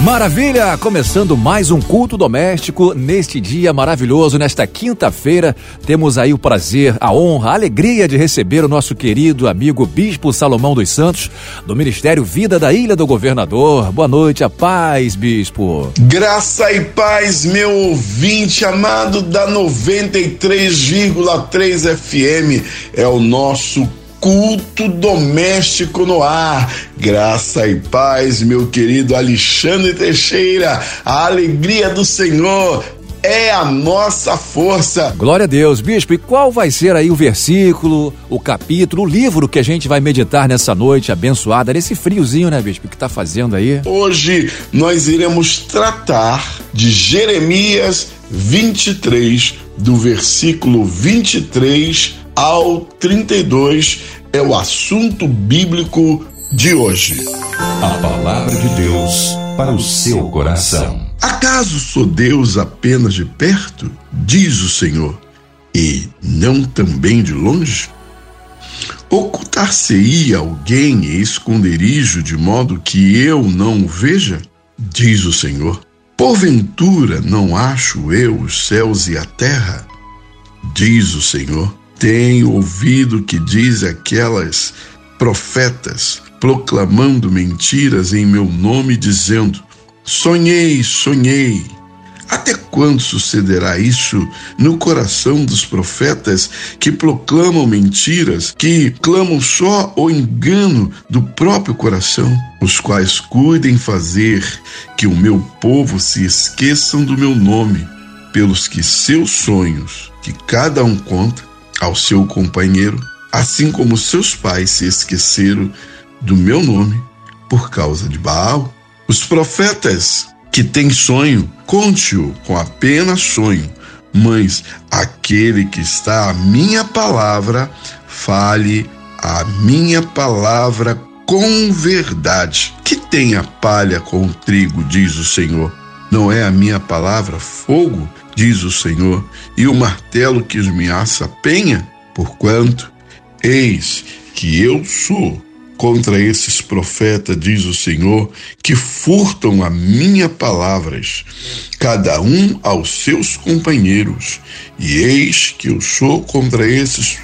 Maravilha! Começando mais um culto doméstico neste dia maravilhoso, nesta quinta-feira. Temos aí o prazer, a honra, a alegria de receber o nosso querido amigo Bispo Salomão dos Santos, do Ministério Vida da Ilha do Governador. Boa noite, a paz, Bispo. Graça e paz, meu ouvinte amado da 93,3 FM. É o nosso culto doméstico no ar. Graça e paz, meu querido Alexandre Teixeira. A alegria do Senhor é a nossa força. Glória a Deus, bispo. E qual vai ser aí o versículo, o capítulo, o livro que a gente vai meditar nessa noite abençoada, nesse friozinho, né, bispo, que tá fazendo aí? Hoje nós iremos tratar de Jeremias 23, do versículo 23 ao 32 é o assunto bíblico de hoje. A palavra de Deus para o seu coração. Acaso sou Deus apenas de perto? Diz o Senhor, e não também de longe? Ocultar-se-ia alguém em esconderijo de modo que eu não o veja? Diz o Senhor. Porventura não acho eu os céus e a terra? Diz o Senhor. Tenho ouvido que diz aquelas profetas proclamando mentiras em meu nome, dizendo: Sonhei, sonhei. Até quando sucederá isso no coração dos profetas que proclamam mentiras, que clamam só o engano do próprio coração, os quais cuidem fazer que o meu povo se esqueçam do meu nome, pelos que seus sonhos, que cada um conta, ao seu companheiro, assim como seus pais se esqueceram do meu nome por causa de Baal. Os profetas que têm sonho, conte-o com apenas sonho, mas aquele que está à minha palavra, fale a minha palavra com verdade. Que tenha palha com o trigo, diz o Senhor. Não é a minha palavra fogo diz o Senhor, e o martelo que esmiaça a penha, porquanto, eis que eu sou contra esses profetas, diz o Senhor, que furtam a minha palavras, cada um aos seus companheiros, e eis que eu sou contra esses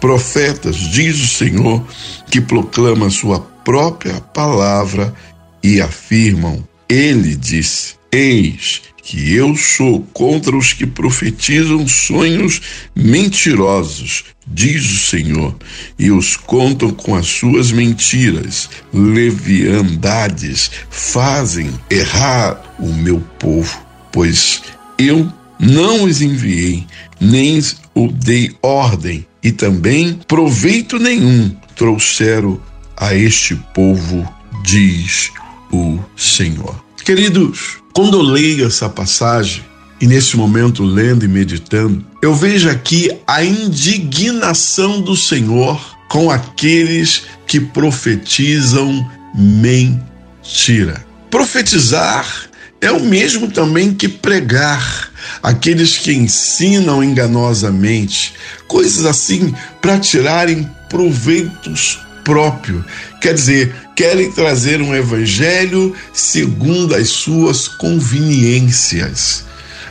profetas, diz o Senhor, que proclamam a sua própria palavra e afirmam: Ele disse: Eis que eu sou contra os que profetizam sonhos mentirosos, diz o Senhor, e os contam com as suas mentiras. Leviandades fazem errar o meu povo, pois eu não os enviei, nem o dei ordem, e também proveito nenhum trouxeram a este povo, diz o Senhor. Queridos, quando eu leio essa passagem, e nesse momento lendo e meditando, eu vejo aqui a indignação do Senhor com aqueles que profetizam mentira. Profetizar é o mesmo também que pregar. Aqueles que ensinam enganosamente, coisas assim para tirarem proveitos próprio. Quer dizer, querem trazer um evangelho segundo as suas conveniências.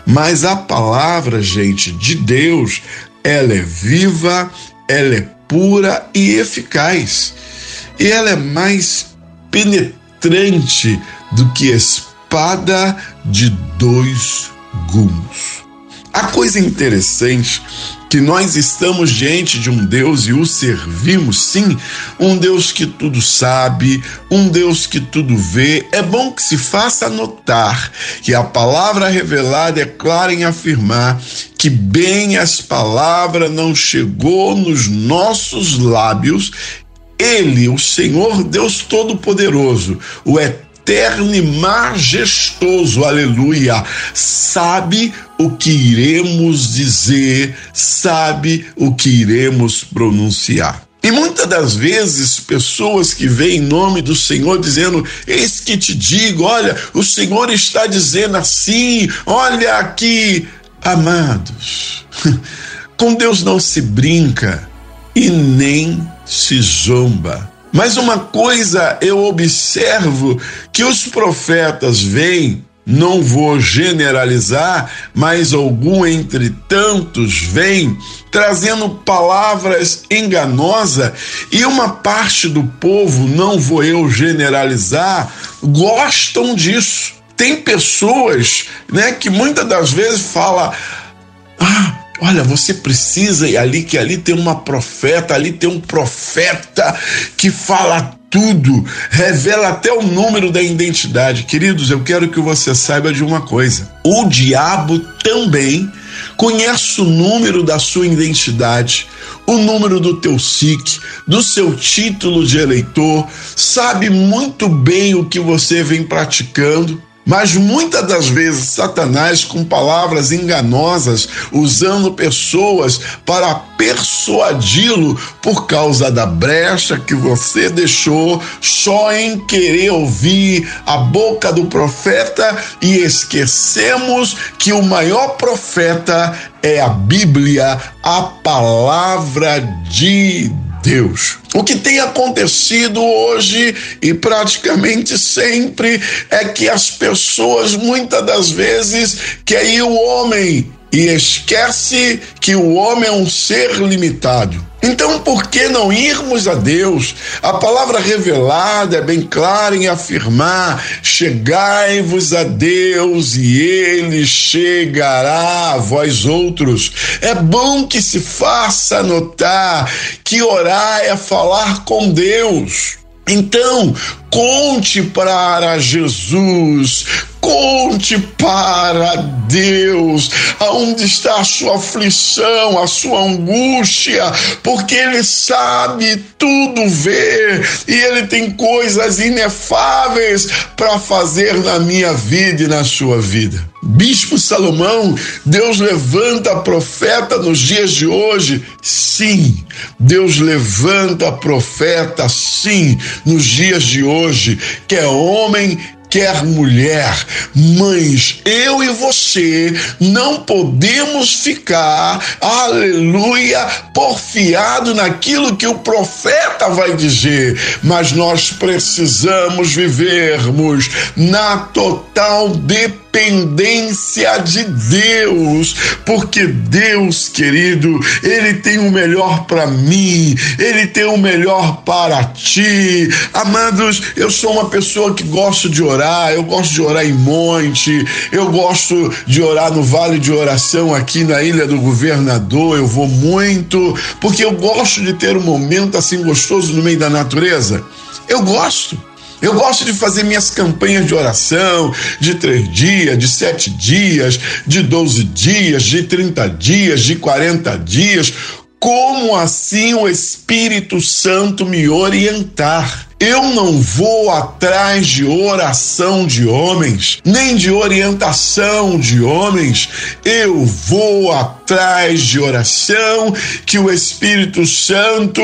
Mas a palavra, gente, de Deus, ela é viva, ela é pura e eficaz. E ela é mais penetrante do que espada de dois gumes. A coisa interessante que nós estamos diante de um Deus e o servimos, sim, um Deus que tudo sabe, um Deus que tudo vê. É bom que se faça notar que a palavra revelada é clara em afirmar que bem as palavras não chegou nos nossos lábios ele, o Senhor Deus Todo-Poderoso, o Eterno eterno e majestoso, aleluia, sabe o que iremos dizer, sabe o que iremos pronunciar. E muitas das vezes, pessoas que veem em nome do Senhor dizendo: Eis que te digo, olha, o Senhor está dizendo assim, olha aqui, amados. Com Deus não se brinca e nem se zomba. Mas uma coisa eu observo que os profetas vêm não vou generalizar, mas algum entre tantos vem trazendo palavras enganosas e uma parte do povo, não vou eu generalizar, gostam disso. Tem pessoas, né, que muitas das vezes fala: "Ah, Olha, você precisa ir ali, que ali tem uma profeta, ali tem um profeta que fala tudo, revela até o número da identidade. Queridos, eu quero que você saiba de uma coisa: o diabo também conhece o número da sua identidade, o número do teu SIC, do seu título de eleitor, sabe muito bem o que você vem praticando. Mas muitas das vezes Satanás, com palavras enganosas, usando pessoas para persuadi-lo por causa da brecha que você deixou só em querer ouvir a boca do profeta e esquecemos que o maior profeta é a Bíblia, a palavra de Deus. O que tem acontecido hoje e praticamente sempre é que as pessoas muitas das vezes querem o homem e esquece que o homem é um ser limitado. Então, por que não irmos a Deus? A palavra revelada é bem clara em afirmar: chegai-vos a Deus e ele chegará a vós outros. É bom que se faça notar que orar é falar com Deus. Então, conte para Jesus, conte para Deus aonde está a sua aflição, a sua angústia, porque Ele sabe tudo ver e Ele tem coisas inefáveis para fazer na minha vida e na sua vida. Bispo Salomão, Deus levanta profeta nos dias de hoje? Sim, Deus levanta profeta, sim, nos dias de hoje, que é homem quer mulher, mães, eu e você não podemos ficar, aleluia, porfiado naquilo que o profeta vai dizer, mas nós precisamos vivermos na total dependência dependência de Deus, porque Deus, querido, Ele tem o melhor para mim, Ele tem o melhor para ti. Amados, eu sou uma pessoa que gosto de orar, eu gosto de orar em monte, eu gosto de orar no vale de oração aqui na Ilha do Governador, eu vou muito, porque eu gosto de ter um momento assim gostoso no meio da natureza. Eu gosto. Eu gosto de fazer minhas campanhas de oração de três dias, de sete dias, de doze dias, de trinta dias, de quarenta dias. Como assim o Espírito Santo me orientar? Eu não vou atrás de oração de homens, nem de orientação de homens. Eu vou atrás de oração que o Espírito Santo,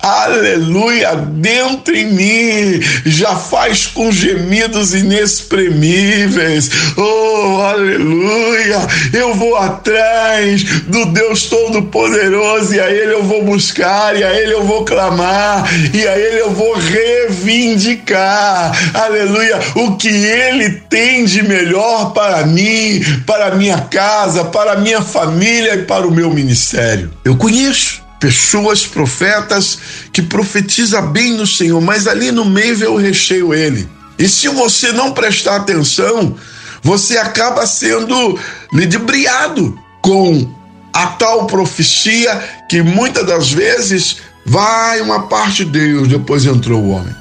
aleluia, dentro em mim já faz com gemidos inexprimíveis. Oh, aleluia! Eu vou atrás do Deus Todo-Poderoso e a Ele eu vou buscar, e a Ele eu vou clamar, e a Ele eu vou re reivindicar, aleluia, o que Ele tem de melhor para mim, para minha casa, para minha família e para o meu ministério. Eu conheço pessoas, profetas, que profetiza bem no Senhor, mas ali no meio o recheio ele. E se você não prestar atenção, você acaba sendo ludibriado com a tal profecia que muitas das vezes vai uma parte de Deus, depois entrou o homem.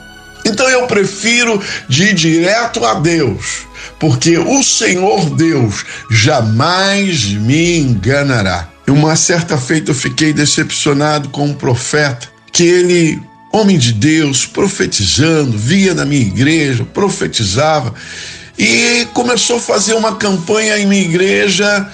Então eu prefiro de ir direto a Deus, porque o Senhor Deus jamais me enganará. Uma certa feita eu fiquei decepcionado com um profeta, que ele, homem de Deus, profetizando, via na minha igreja, profetizava, e começou a fazer uma campanha em minha igreja,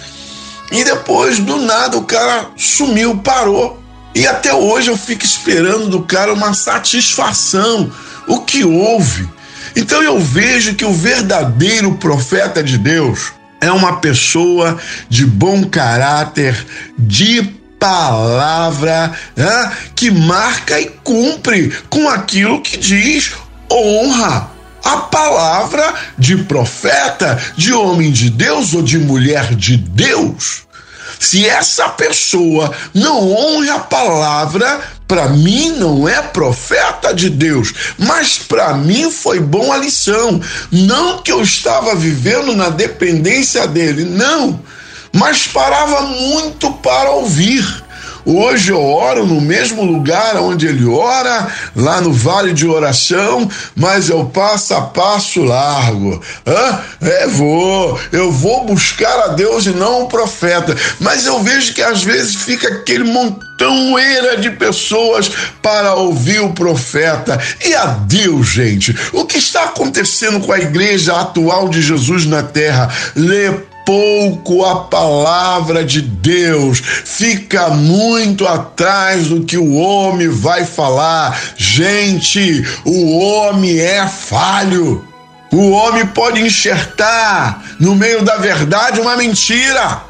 e depois, do nada, o cara sumiu, parou. E até hoje eu fico esperando do cara uma satisfação. O que houve? Então eu vejo que o verdadeiro profeta de Deus é uma pessoa de bom caráter, de palavra, né, que marca e cumpre com aquilo que diz, honra a palavra de profeta, de homem de Deus ou de mulher de Deus. Se essa pessoa não honra a palavra, para mim não é profeta de Deus, mas para mim foi bom a lição. Não que eu estava vivendo na dependência dele, não, mas parava muito para ouvir. Hoje eu oro no mesmo lugar onde ele ora, lá no vale de oração, mas eu passo a passo largo. Hã? É, vou, eu vou buscar a Deus e não o profeta. Mas eu vejo que às vezes fica aquele montão era de pessoas para ouvir o profeta. E a Deus, gente, o que está acontecendo com a igreja atual de Jesus na terra? Lê pouco a palavra de Deus, fica muito atrás do que o homem vai falar. Gente, o homem é falho. O homem pode enxertar no meio da verdade uma mentira.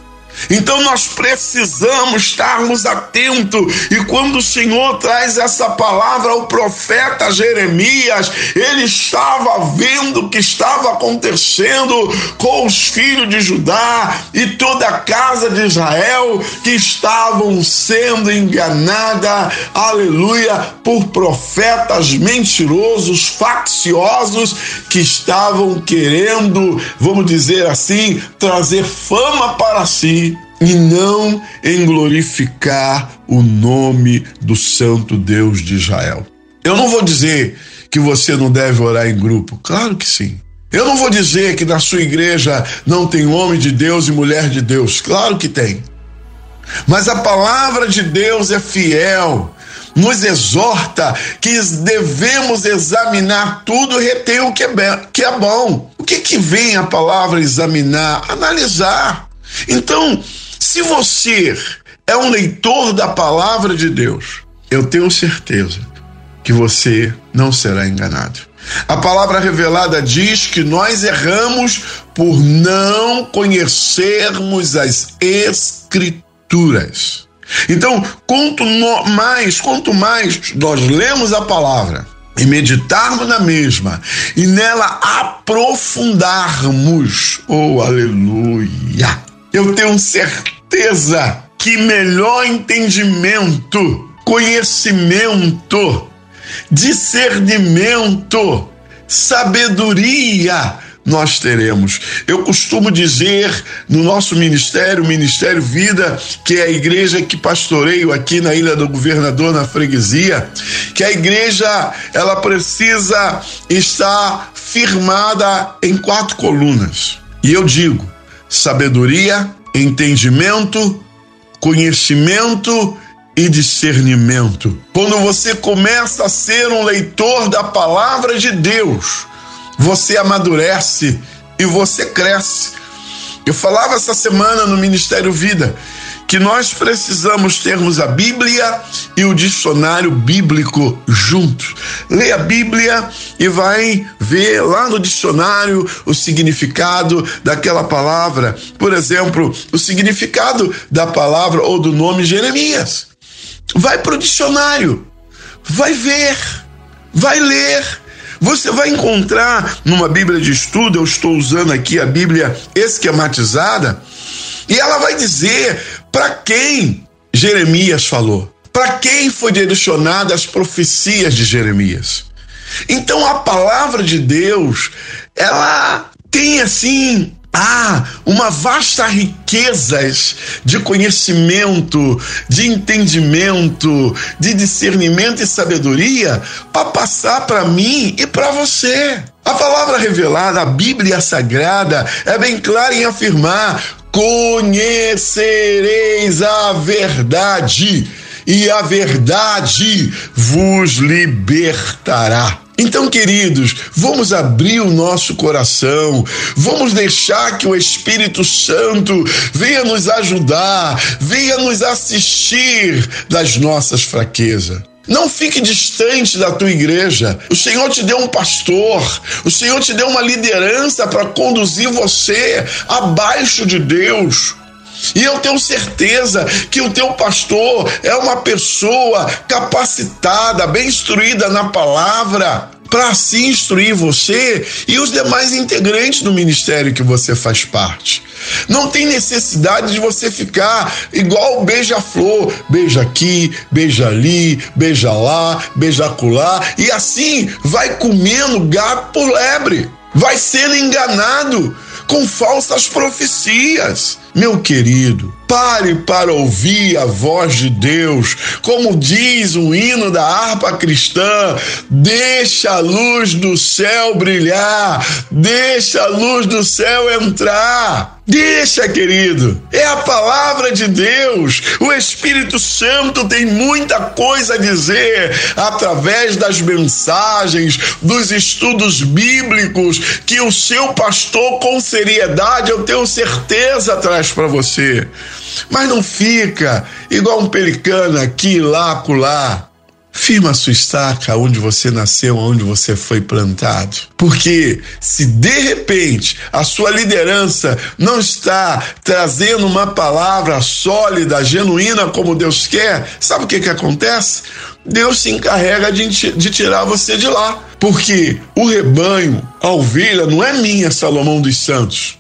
Então nós precisamos estarmos atentos. E quando o Senhor traz essa palavra ao profeta Jeremias, ele estava vendo o que estava acontecendo com os filhos de Judá e toda a casa de Israel que estavam sendo enganada, aleluia, por profetas mentirosos, facciosos que estavam querendo, vamos dizer assim, trazer fama para si e não em glorificar o nome do Santo Deus de Israel. Eu não vou dizer que você não deve orar em grupo, claro que sim. Eu não vou dizer que na sua igreja não tem homem de Deus e mulher de Deus, claro que tem. Mas a palavra de Deus é fiel, nos exorta que devemos examinar tudo e reter o que é, é bom. O que, que vem a palavra examinar? Analisar. Então, se você é um leitor da palavra de Deus, eu tenho certeza que você não será enganado. A palavra revelada diz que nós erramos por não conhecermos as Escrituras. Então, quanto mais, quanto mais nós lemos a palavra e meditarmos na mesma e nela aprofundarmos, oh aleluia, eu tenho certeza que melhor entendimento, conhecimento, discernimento, sabedoria nós teremos. Eu costumo dizer no nosso ministério, Ministério Vida, que é a igreja que pastoreio aqui na Ilha do Governador, na freguesia, que a igreja ela precisa estar firmada em quatro colunas. E eu digo: sabedoria, entendimento, conhecimento e discernimento. Quando você começa a ser um leitor da palavra de Deus, você amadurece e você cresce. Eu falava essa semana no Ministério Vida que nós precisamos termos a Bíblia e o dicionário bíblico juntos. Lê a Bíblia e vai ver lá no dicionário o significado daquela palavra. Por exemplo, o significado da palavra ou do nome Jeremias. Vai para o dicionário, vai ver, vai ler. Você vai encontrar numa Bíblia de estudo, eu estou usando aqui a Bíblia esquematizada, e ela vai dizer para quem Jeremias falou, para quem foi direcionada as profecias de Jeremias. Então a palavra de Deus, ela tem assim ah, uma vasta riqueza de conhecimento, de entendimento, de discernimento e sabedoria para passar para mim e para você. A palavra revelada, a Bíblia Sagrada, é bem clara em afirmar: conhecereis a verdade, e a verdade vos libertará. Então, queridos, vamos abrir o nosso coração, vamos deixar que o Espírito Santo venha nos ajudar, venha nos assistir das nossas fraquezas. Não fique distante da tua igreja. O Senhor te deu um pastor, o Senhor te deu uma liderança para conduzir você abaixo de Deus. E eu tenho certeza que o teu pastor é uma pessoa capacitada, bem instruída na palavra, para assim instruir você e os demais integrantes do ministério que você faz parte. Não tem necessidade de você ficar igual beija-flor, beija aqui, beija ali, beija lá, beija acolá, e assim vai comendo gato por lebre, vai sendo enganado com falsas profecias. Meu querido, pare para ouvir a voz de Deus. Como diz o hino da harpa cristã, deixa a luz do céu brilhar, deixa a luz do céu entrar. Deixa, querido. É a palavra de Deus. O Espírito Santo tem muita coisa a dizer através das mensagens, dos estudos bíblicos que o seu pastor, com seriedade, eu tenho certeza, traz para você. Mas não fica igual um pelicano aqui, lá, acolá Firma sua estaca onde você nasceu, onde você foi plantado. Porque se de repente a sua liderança não está trazendo uma palavra sólida, genuína como Deus quer, sabe o que, que acontece? Deus se encarrega de, de tirar você de lá. Porque o rebanho, a ovelha, não é minha, Salomão dos Santos.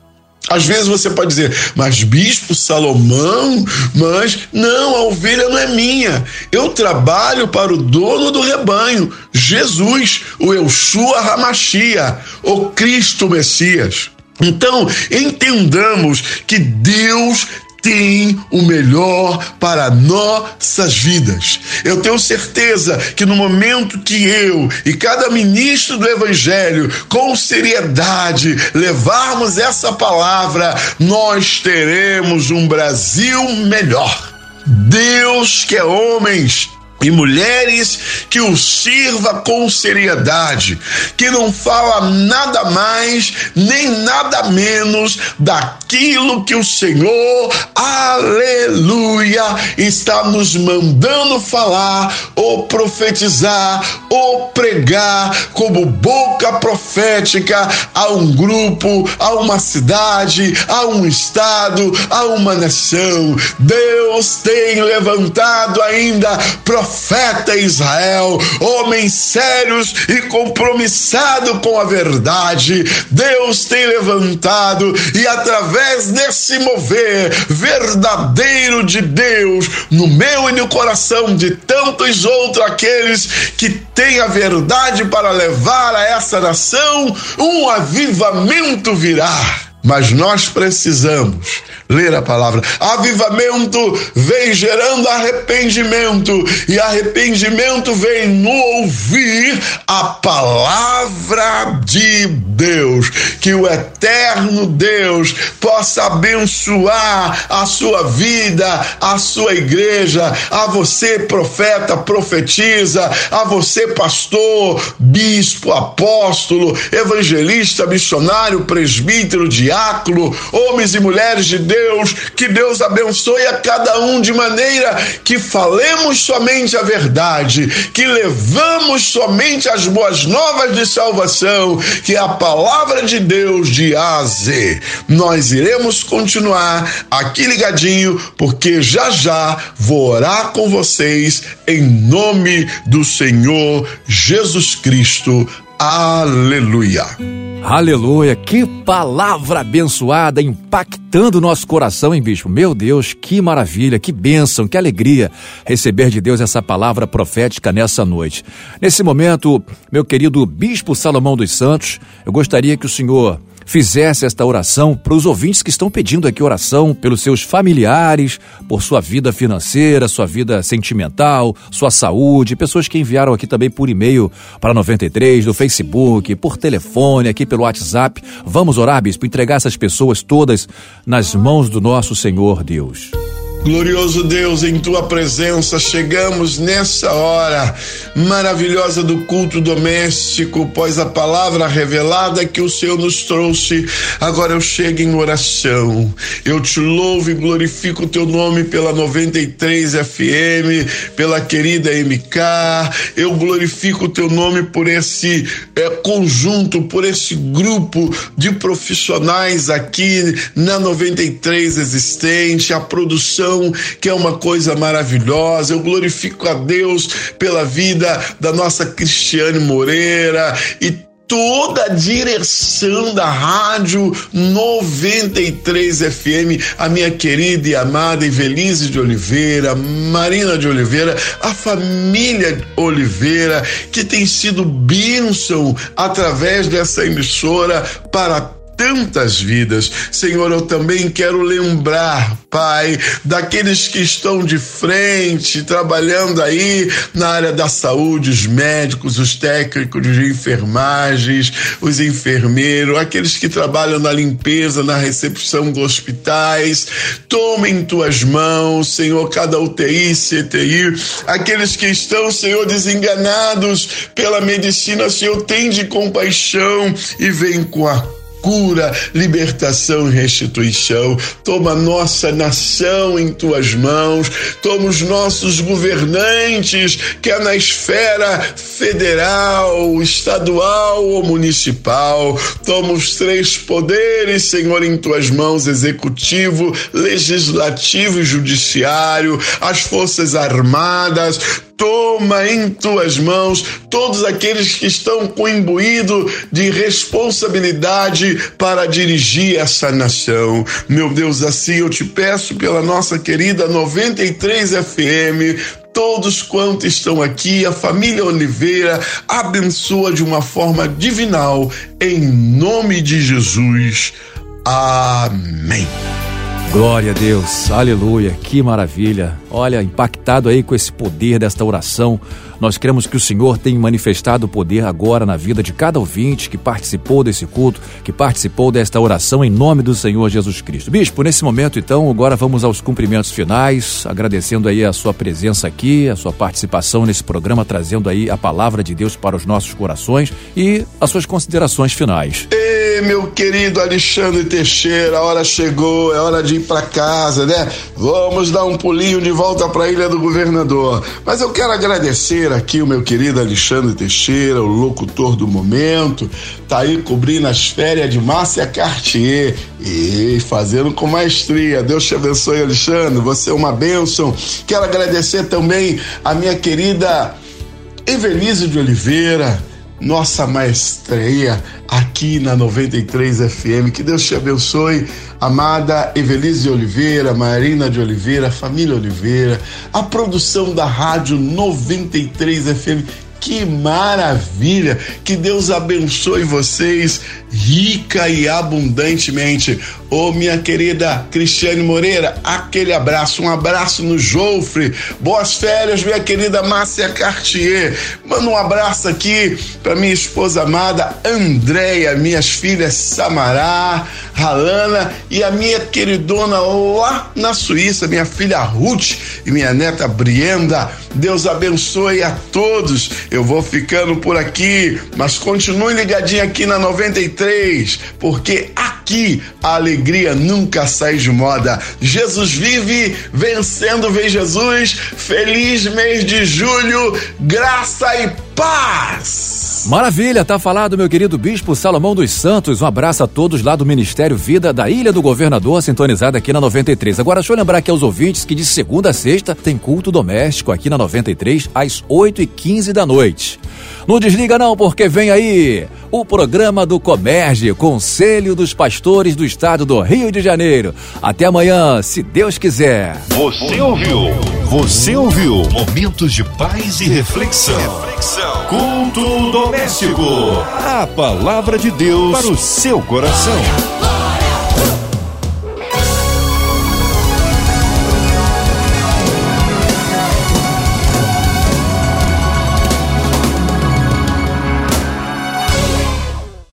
Às vezes você pode dizer, mas bispo Salomão, mas não, a ovelha não é minha. Eu trabalho para o dono do rebanho, Jesus, o Elshua Hamashia, o Cristo Messias. Então, entendamos que Deus tem o melhor para nossas vidas. Eu tenho certeza que no momento que eu e cada ministro do Evangelho, com seriedade, levarmos essa palavra, nós teremos um Brasil melhor. Deus quer homens e mulheres que o sirva com seriedade, que não fala nada mais nem nada menos daquilo que o Senhor, aleluia, está nos mandando falar ou profetizar ou pregar como boca profética a um grupo, a uma cidade, a um estado, a uma nação. Deus tem levantado ainda profetas profeta Israel, homens sérios e compromissado com a verdade. Deus tem levantado e através desse mover verdadeiro de Deus no meu e no coração de tantos outros aqueles que têm a verdade para levar a essa nação, um avivamento virá. Mas nós precisamos ler a palavra. Avivamento vem gerando arrependimento, e arrependimento vem no ouvir a palavra de Deus. Que o eterno Deus possa abençoar a sua vida, a sua igreja, a você, profeta, profetiza, a você, pastor, bispo, apóstolo, evangelista, missionário, presbítero, diácono, homens e mulheres de Deus Deus, que Deus abençoe a cada um de maneira que falemos somente a verdade, que levamos somente as boas novas de salvação, que é a palavra de Deus de A a Z. Nós iremos continuar aqui ligadinho, porque já já vou orar com vocês em nome do Senhor Jesus Cristo. Aleluia. Aleluia, que palavra abençoada, impactando o nosso coração, hein, bispo? Meu Deus, que maravilha, que bênção, que alegria receber de Deus essa palavra profética nessa noite. Nesse momento, meu querido bispo Salomão dos Santos, eu gostaria que o senhor fizesse esta oração para os ouvintes que estão pedindo aqui oração pelos seus familiares, por sua vida financeira, sua vida sentimental, sua saúde, pessoas que enviaram aqui também por e-mail para 93, do Facebook, por telefone, aqui pelo WhatsApp. Vamos orar, bispo, entregar essas pessoas todas nas mãos do nosso Senhor Deus. Glorioso Deus, em tua presença chegamos nessa hora maravilhosa do culto doméstico, pois a palavra revelada que o Senhor nos trouxe, agora eu chego em oração. Eu te louvo e glorifico o teu nome pela 93 FM, pela querida MK. Eu glorifico o teu nome por esse é, conjunto, por esse grupo de profissionais aqui na 93 existente, a produção que é uma coisa maravilhosa. Eu glorifico a Deus pela vida da nossa Cristiane Moreira e toda a direção da Rádio 93 FM, a minha querida e amada Evelise de Oliveira, Marina de Oliveira, a família Oliveira, que tem sido bênção através dessa emissora para tantas vidas. Senhor, eu também quero lembrar, Pai, daqueles que estão de frente, trabalhando aí na área da saúde, os médicos, os técnicos de enfermagens, os enfermeiros, aqueles que trabalham na limpeza, na recepção dos hospitais. Toma em tuas mãos, Senhor, cada UTI, CTI, aqueles que estão, Senhor, desenganados pela medicina, Senhor, tem de compaixão e vem com a cura, libertação e restituição. Toma nossa nação em tuas mãos, toma os nossos governantes, que é na esfera federal, estadual ou municipal. Toma os três poderes, Senhor, em tuas mãos, executivo, legislativo e judiciário, as forças armadas, toma em tuas mãos todos aqueles que estão com imbuído de responsabilidade para dirigir essa nação. Meu Deus, assim eu te peço pela nossa querida 93 FM, todos quantos estão aqui, a família Oliveira, abençoa de uma forma divinal, em nome de Jesus. Amém. Glória a Deus, aleluia, que maravilha. Olha, impactado aí com esse poder desta oração, nós cremos que o Senhor tem manifestado o poder agora na vida de cada ouvinte que participou desse culto, que participou desta oração em nome do Senhor Jesus Cristo. Bispo, nesse momento então, agora vamos aos cumprimentos finais, agradecendo aí a sua presença aqui, a sua participação nesse programa, trazendo aí a palavra de Deus para os nossos corações e as suas considerações finais. Ei, meu querido Alexandre Teixeira, a hora chegou, é hora de ir para casa, né? Vamos dar um pulinho de volta para a Ilha do Governador. Mas eu quero agradecer aqui o meu querido Alexandre Teixeira, o locutor do momento, tá aí cobrindo as férias de Márcia Cartier e fazendo com maestria. Deus te abençoe, Alexandre. Você é uma bênção. Quero agradecer também a minha querida Evelise de Oliveira nossa maestria aqui na 93 FM. Que Deus te abençoe, amada Evelise Oliveira, Marina de Oliveira, família Oliveira, a produção da Rádio 93 FM. Que maravilha! Que Deus abençoe vocês rica e abundantemente. Ô oh, minha querida Cristiane Moreira, aquele abraço, um abraço no Jofre. Boas férias, minha querida Márcia Cartier. Manda um abraço aqui para minha esposa amada Andréia, minhas filhas Samará, Ralana e a minha queridona lá na Suíça, minha filha Ruth e minha neta Brienda. Deus abençoe a todos. Eu vou ficando por aqui, mas continue ligadinho aqui na 93, porque aqui a alegria nunca sai de moda. Jesus vive, vencendo vem Jesus. Feliz mês de julho, graça e paz. Maravilha, tá falado, meu querido Bispo Salomão dos Santos. Um abraço a todos lá do Ministério Vida da Ilha do Governador, sintonizado aqui na 93. Agora, deixa eu lembrar aqui aos ouvintes que de segunda a sexta tem culto doméstico aqui na 93, às 8 e 15 da noite. Não desliga não, porque vem aí o programa do Comerge, Conselho dos Pastores do Estado do Rio de Janeiro. Até amanhã, se Deus quiser. Você ouviu? Você ouviu? Momentos de paz e reflexão. reflexão. Culto doméstico. A palavra de Deus para o seu coração.